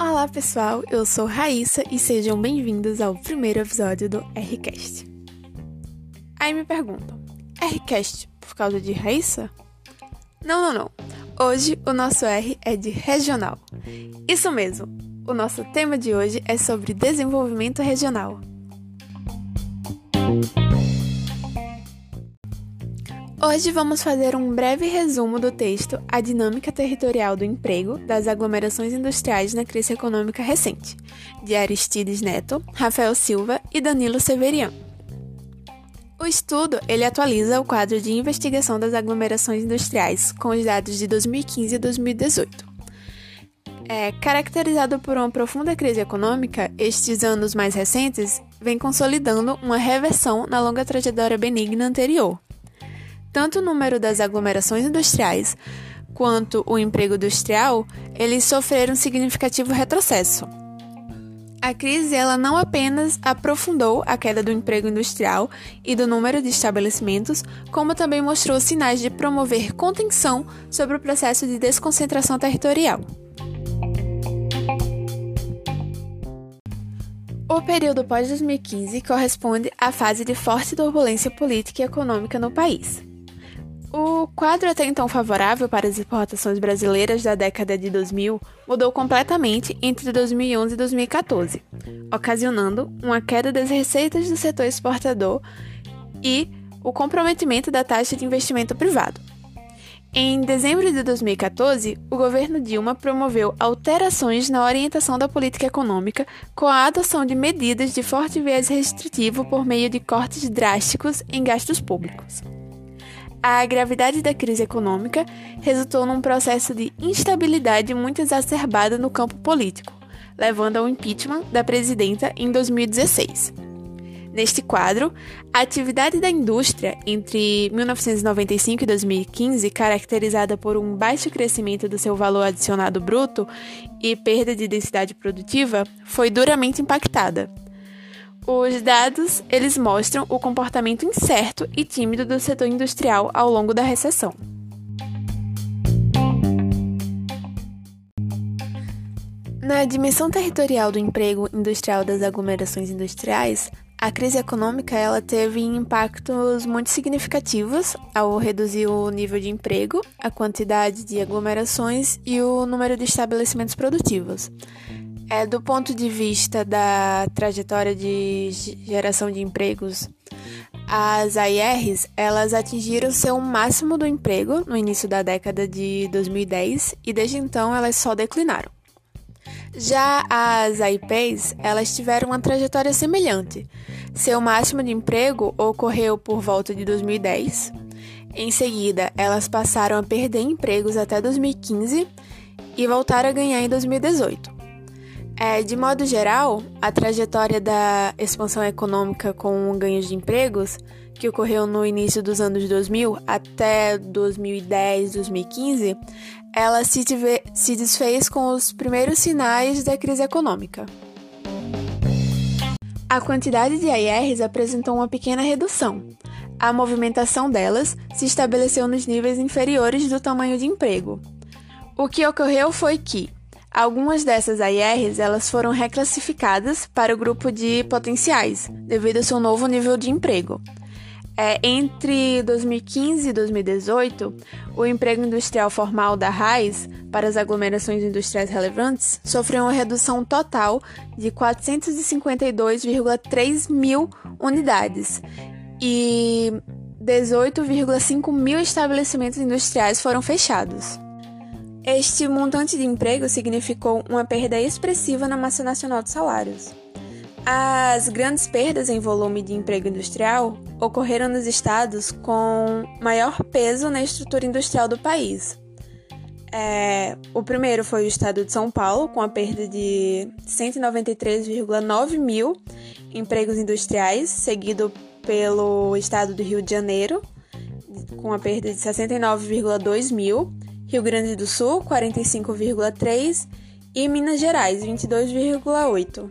Olá pessoal, eu sou Raíssa e sejam bem-vindos ao primeiro episódio do Rcast. Aí me perguntam, Rcast por causa de Raíssa? Não, não, não. Hoje o nosso R é de regional. Isso mesmo, o nosso tema de hoje é sobre desenvolvimento regional. Hoje vamos fazer um breve resumo do texto A Dinâmica Territorial do Emprego das Aglomerações Industriais na Crise Econômica Recente, de Aristides Neto, Rafael Silva e Danilo Severiano. O estudo ele atualiza o quadro de investigação das aglomerações industriais com os dados de 2015 e 2018. É, caracterizado por uma profunda crise econômica, estes anos mais recentes vêm consolidando uma reversão na longa trajetória benigna anterior tanto o número das aglomerações industriais quanto o emprego industrial, eles sofreram significativo retrocesso. A crise ela não apenas aprofundou a queda do emprego industrial e do número de estabelecimentos, como também mostrou sinais de promover contenção sobre o processo de desconcentração territorial. O período pós-2015 corresponde à fase de forte turbulência política e econômica no país. O quadro até então favorável para as exportações brasileiras da década de 2000 mudou completamente entre 2011 e 2014, ocasionando uma queda das receitas do setor exportador e o comprometimento da taxa de investimento privado. Em dezembro de 2014, o governo Dilma promoveu alterações na orientação da política econômica com a adoção de medidas de forte viés restritivo por meio de cortes drásticos em gastos públicos a gravidade da crise econômica resultou num processo de instabilidade muito exacerbada no campo político, levando ao impeachment da presidenta em 2016. Neste quadro, a atividade da indústria entre 1995 e 2015, caracterizada por um baixo crescimento do seu valor adicionado bruto e perda de densidade produtiva, foi duramente impactada. Os dados, eles mostram o comportamento incerto e tímido do setor industrial ao longo da recessão. Na dimensão territorial do emprego industrial das aglomerações industriais, a crise econômica ela teve impactos muito significativos ao reduzir o nível de emprego, a quantidade de aglomerações e o número de estabelecimentos produtivos. É, do ponto de vista da trajetória de geração de empregos, as AIRs elas atingiram seu máximo do emprego no início da década de 2010 e desde então elas só declinaram. Já as AIPs, elas tiveram uma trajetória semelhante. Seu máximo de emprego ocorreu por volta de 2010. Em seguida, elas passaram a perder empregos até 2015 e voltaram a ganhar em 2018. É, de modo geral, a trajetória da expansão econômica com ganhos de empregos, que ocorreu no início dos anos 2000 até 2010, 2015, ela se, se desfez com os primeiros sinais da crise econômica. A quantidade de AIRs apresentou uma pequena redução. A movimentação delas se estabeleceu nos níveis inferiores do tamanho de emprego. O que ocorreu foi que, Algumas dessas AIRs elas foram reclassificadas para o grupo de potenciais, devido ao seu novo nível de emprego. É, entre 2015 e 2018, o emprego industrial formal da RAIS para as aglomerações industriais relevantes sofreu uma redução total de 452,3 mil unidades e 18,5 mil estabelecimentos industriais foram fechados. Este montante de emprego significou uma perda expressiva na massa nacional de salários. As grandes perdas em volume de emprego industrial ocorreram nos estados com maior peso na estrutura industrial do país. É, o primeiro foi o estado de São Paulo, com a perda de 193,9 mil empregos industriais, seguido pelo estado do Rio de Janeiro, com a perda de 69,2 mil, Rio Grande do Sul, 45,3% e Minas Gerais, 22,8%.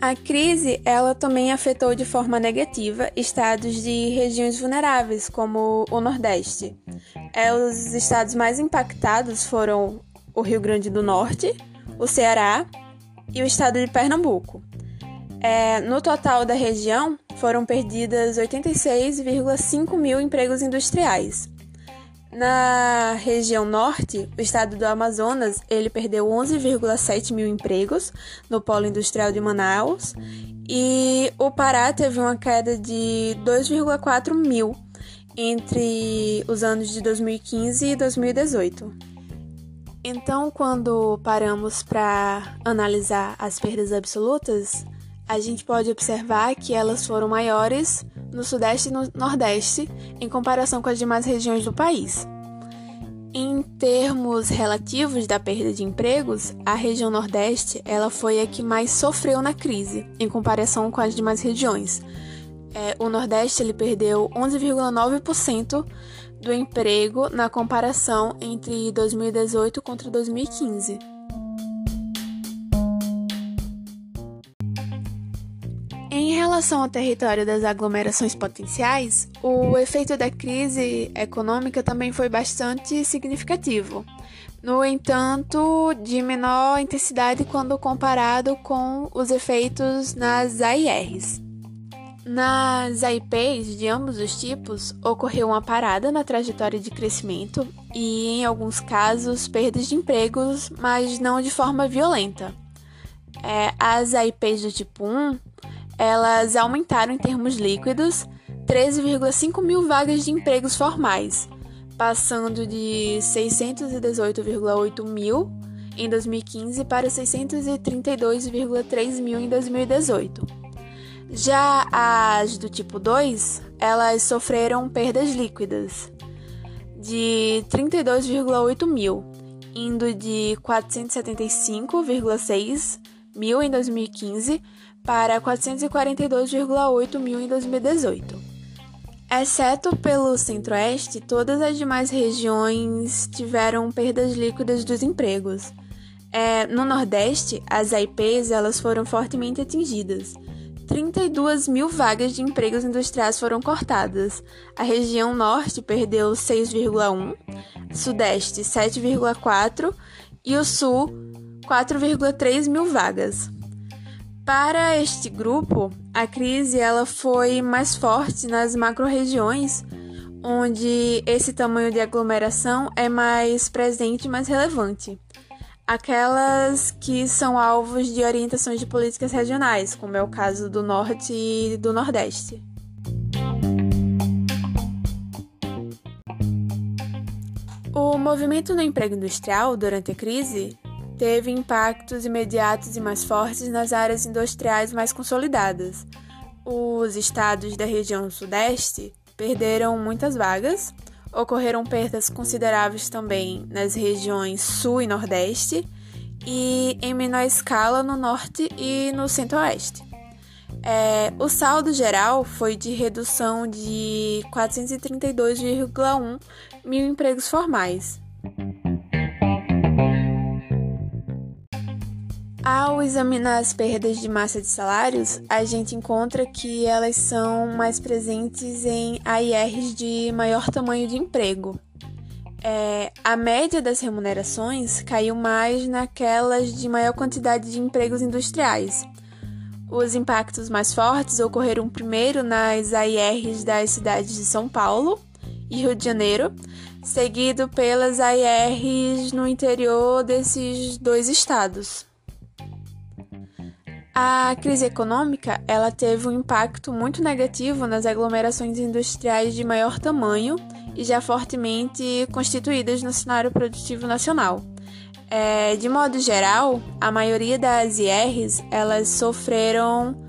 A crise ela também afetou de forma negativa estados de regiões vulneráveis, como o Nordeste, é, os estados mais impactados foram o Rio Grande do Norte, o Ceará e o estado de Pernambuco. É, no total da região, foram perdidas 86,5 mil empregos industriais. Na região norte, o estado do Amazonas, ele perdeu 11,7 mil empregos no polo industrial de Manaus e o Pará teve uma queda de 2,4 mil entre os anos de 2015 e 2018. Então, quando paramos para analisar as perdas absolutas, a gente pode observar que elas foram maiores no Sudeste e no Nordeste em comparação com as demais regiões do país. Em termos relativos da perda de empregos, a região Nordeste ela foi a que mais sofreu na crise, em comparação com as demais regiões. É, o Nordeste ele perdeu 11,9% do emprego na comparação entre 2018 contra 2015. Em relação ao território das aglomerações potenciais, o efeito da crise econômica também foi bastante significativo. No entanto, de menor intensidade quando comparado com os efeitos nas AIRs. Nas AIPs de ambos os tipos, ocorreu uma parada na trajetória de crescimento e, em alguns casos, perdas de empregos, mas não de forma violenta. É, as AIPs do tipo 1 elas aumentaram em termos líquidos 13,5 mil vagas de empregos formais, passando de 618,8 mil em 2015 para 632,3 mil em 2018. Já as do tipo 2, elas sofreram perdas líquidas de 32,8 mil, indo de 475,6 mil em 2015 para 442,8 mil em 2018. Exceto pelo Centro-Oeste, todas as demais regiões tiveram perdas líquidas dos empregos. É, no Nordeste, as AIPs elas foram fortemente atingidas. 32 mil vagas de empregos industriais foram cortadas. A região Norte perdeu 6,1, Sudeste 7,4 e o Sul 4,3 mil vagas. Para este grupo, a crise ela foi mais forte nas macro-regiões, onde esse tamanho de aglomeração é mais presente e mais relevante. Aquelas que são alvos de orientações de políticas regionais, como é o caso do Norte e do Nordeste. O movimento no emprego industrial durante a crise teve impactos imediatos e mais fortes nas áreas industriais mais consolidadas. Os estados da região Sudeste perderam muitas vagas, ocorreram perdas consideráveis também nas regiões Sul e Nordeste e em menor escala no Norte e no Centro-Oeste. É, o saldo geral foi de redução de 432,1 mil empregos formais. Ao examinar as perdas de massa de salários, a gente encontra que elas são mais presentes em AIRs de maior tamanho de emprego. É, a média das remunerações caiu mais naquelas de maior quantidade de empregos industriais. Os impactos mais fortes ocorreram primeiro nas AIRs das cidades de São Paulo e Rio de Janeiro, seguido pelas AIRs no interior desses dois estados. A crise econômica ela teve um impacto muito negativo nas aglomerações industriais de maior tamanho e já fortemente constituídas no cenário produtivo nacional. É, de modo geral, a maioria das IRs elas sofreram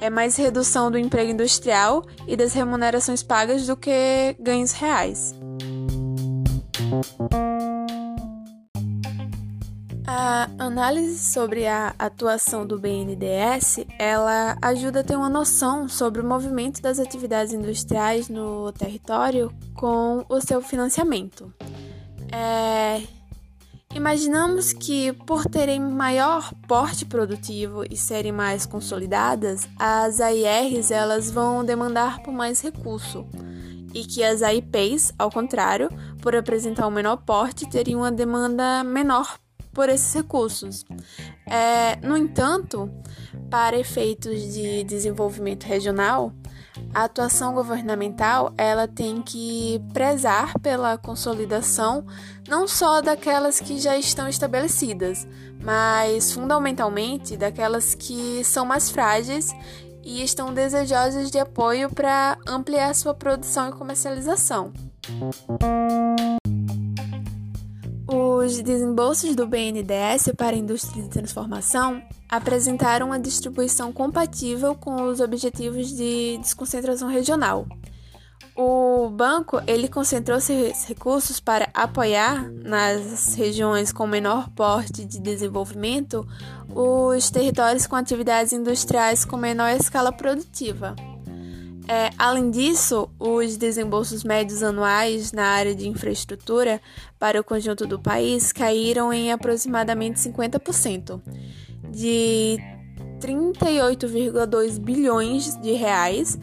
é, mais redução do emprego industrial e das remunerações pagas do que ganhos reais. A análise sobre a atuação do BNDES, ela ajuda a ter uma noção sobre o movimento das atividades industriais no território com o seu financiamento. É, imaginamos que, por terem maior porte produtivo e serem mais consolidadas, as AIRs elas vão demandar por mais recurso e que as AIPs, ao contrário, por apresentar um menor porte, teriam uma demanda menor por esses recursos. É, no entanto, para efeitos de desenvolvimento regional, a atuação governamental ela tem que prezar pela consolidação não só daquelas que já estão estabelecidas, mas fundamentalmente daquelas que são mais frágeis e estão desejosas de apoio para ampliar sua produção e comercialização. Os desembolsos do BNDES para a indústria de transformação apresentaram uma distribuição compatível com os objetivos de desconcentração regional. O banco ele concentrou seus recursos para apoiar nas regiões com menor porte de desenvolvimento os territórios com atividades industriais com menor escala produtiva. É, além disso, os desembolsos médios anuais na área de infraestrutura para o conjunto do país caíram em aproximadamente 50%, de 38,2 bilhões de reais,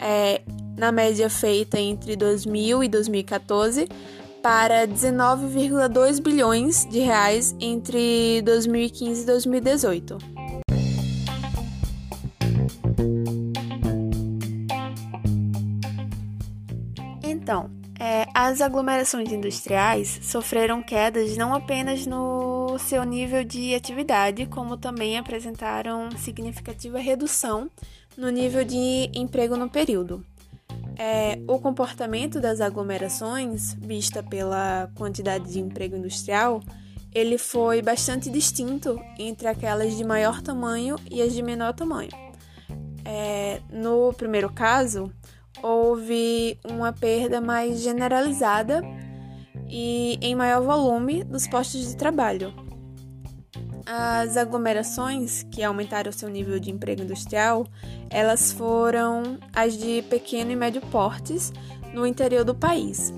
é, na média feita entre 2000 e 2014, para 19,2 bilhões de reais entre 2015 e 2018. As aglomerações industriais sofreram quedas não apenas no seu nível de atividade, como também apresentaram significativa redução no nível de emprego no período. É, o comportamento das aglomerações, vista pela quantidade de emprego industrial, ele foi bastante distinto entre aquelas de maior tamanho e as de menor tamanho. É, no primeiro caso, houve uma perda mais generalizada e em maior volume dos postos de trabalho. As aglomerações que aumentaram seu nível de emprego industrial, elas foram as de pequeno e médio portes no interior do país.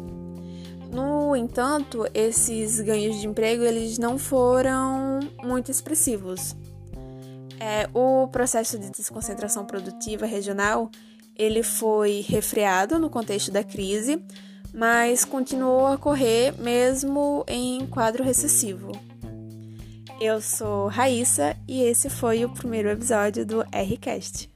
No entanto, esses ganhos de emprego eles não foram muito expressivos. É, o processo de desconcentração produtiva regional ele foi refreado no contexto da crise, mas continuou a ocorrer mesmo em quadro recessivo. Eu sou Raíssa e esse foi o primeiro episódio do Rcast.